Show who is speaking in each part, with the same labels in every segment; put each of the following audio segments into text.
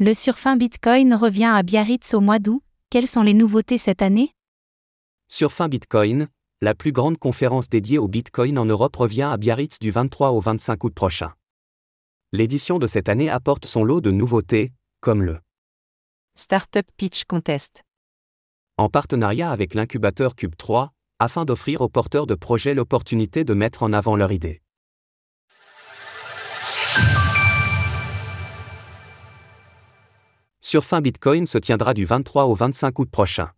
Speaker 1: Le surfin Bitcoin revient à Biarritz au mois d'août. Quelles sont les nouveautés cette année?
Speaker 2: Surfin Bitcoin, la plus grande conférence dédiée au Bitcoin en Europe revient à Biarritz du 23 au 25 août prochain. L'édition de cette année apporte son lot de nouveautés, comme le
Speaker 3: Startup Pitch Contest.
Speaker 2: En partenariat avec l'incubateur Cube 3, afin d'offrir aux porteurs de projets l'opportunité de mettre en avant leur idée. Surfin Bitcoin se tiendra du 23 au 25 août prochain.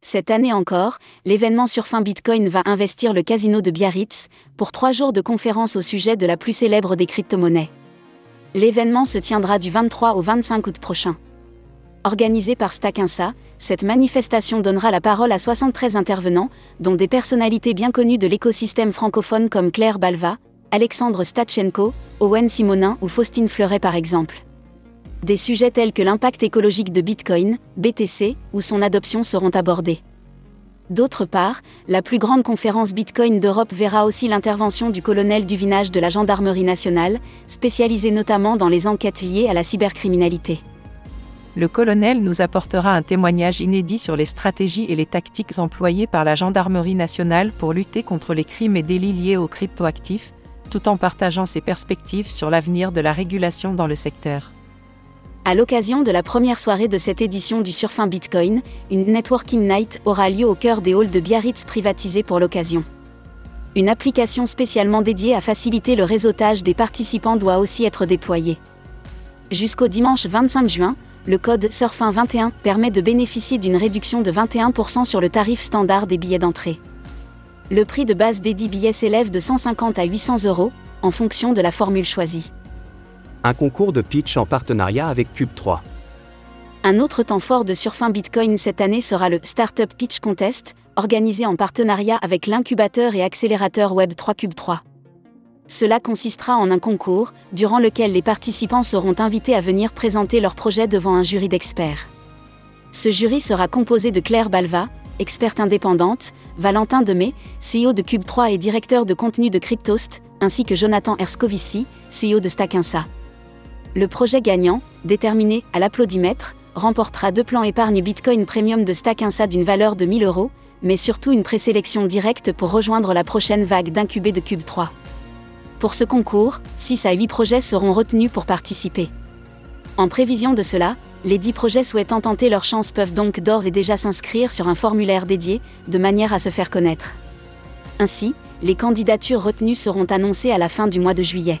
Speaker 4: Cette année encore, l'événement Surfin Bitcoin va investir le casino de Biarritz pour trois jours de conférences au sujet de la plus célèbre des crypto-monnaies. L'événement se tiendra du 23 au 25 août prochain. Organisé par Stakinsa, cette manifestation donnera la parole à 73 intervenants, dont des personnalités bien connues de l'écosystème francophone comme Claire Balva, Alexandre Stachenko, Owen Simonin ou Faustine Fleuret par exemple. Des sujets tels que l'impact écologique de Bitcoin, BTC, ou son adoption seront abordés. D'autre part, la plus grande conférence Bitcoin d'Europe verra aussi l'intervention du colonel du vinage de la Gendarmerie nationale, spécialisé notamment dans les enquêtes liées à la cybercriminalité.
Speaker 3: Le colonel nous apportera un témoignage inédit sur les stratégies et les tactiques employées par la Gendarmerie nationale pour lutter contre les crimes et délits liés aux cryptoactifs, tout en partageant ses perspectives sur l'avenir de la régulation dans le secteur.
Speaker 4: À l'occasion de la première soirée de cette édition du Surfin Bitcoin, une Networking Night aura lieu au cœur des halls de Biarritz privatisés pour l'occasion. Une application spécialement dédiée à faciliter le réseautage des participants doit aussi être déployée. Jusqu'au dimanche 25 juin, le code Surfin21 permet de bénéficier d'une réduction de 21% sur le tarif standard des billets d'entrée. Le prix de base des 10 billets s'élève de 150 à 800 euros, en fonction de la formule choisie
Speaker 2: un concours de pitch en partenariat avec Cube 3.
Speaker 4: Un autre temps fort de surfin Bitcoin cette année sera le Startup Pitch Contest, organisé en partenariat avec l'incubateur et accélérateur Web 3 Cube 3. Cela consistera en un concours, durant lequel les participants seront invités à venir présenter leur projet devant un jury d'experts. Ce jury sera composé de Claire Balva, experte indépendante, Valentin Demey, CEO de Cube 3 et directeur de contenu de Cryptost, ainsi que Jonathan Erscovici, CEO de Stackinsa. Le projet gagnant, déterminé à l'applaudimètre, remportera deux plans épargne Bitcoin Premium de Stackinsa d'une valeur de 1000 euros, mais surtout une présélection directe pour rejoindre la prochaine vague d'incubés de Cube 3. Pour ce concours, 6 à 8 projets seront retenus pour participer. En prévision de cela, les 10 projets souhaitant tenter leur chance peuvent donc d'ores et déjà s'inscrire sur un formulaire dédié, de manière à se faire connaître. Ainsi, les candidatures retenues seront annoncées à la fin du mois de juillet.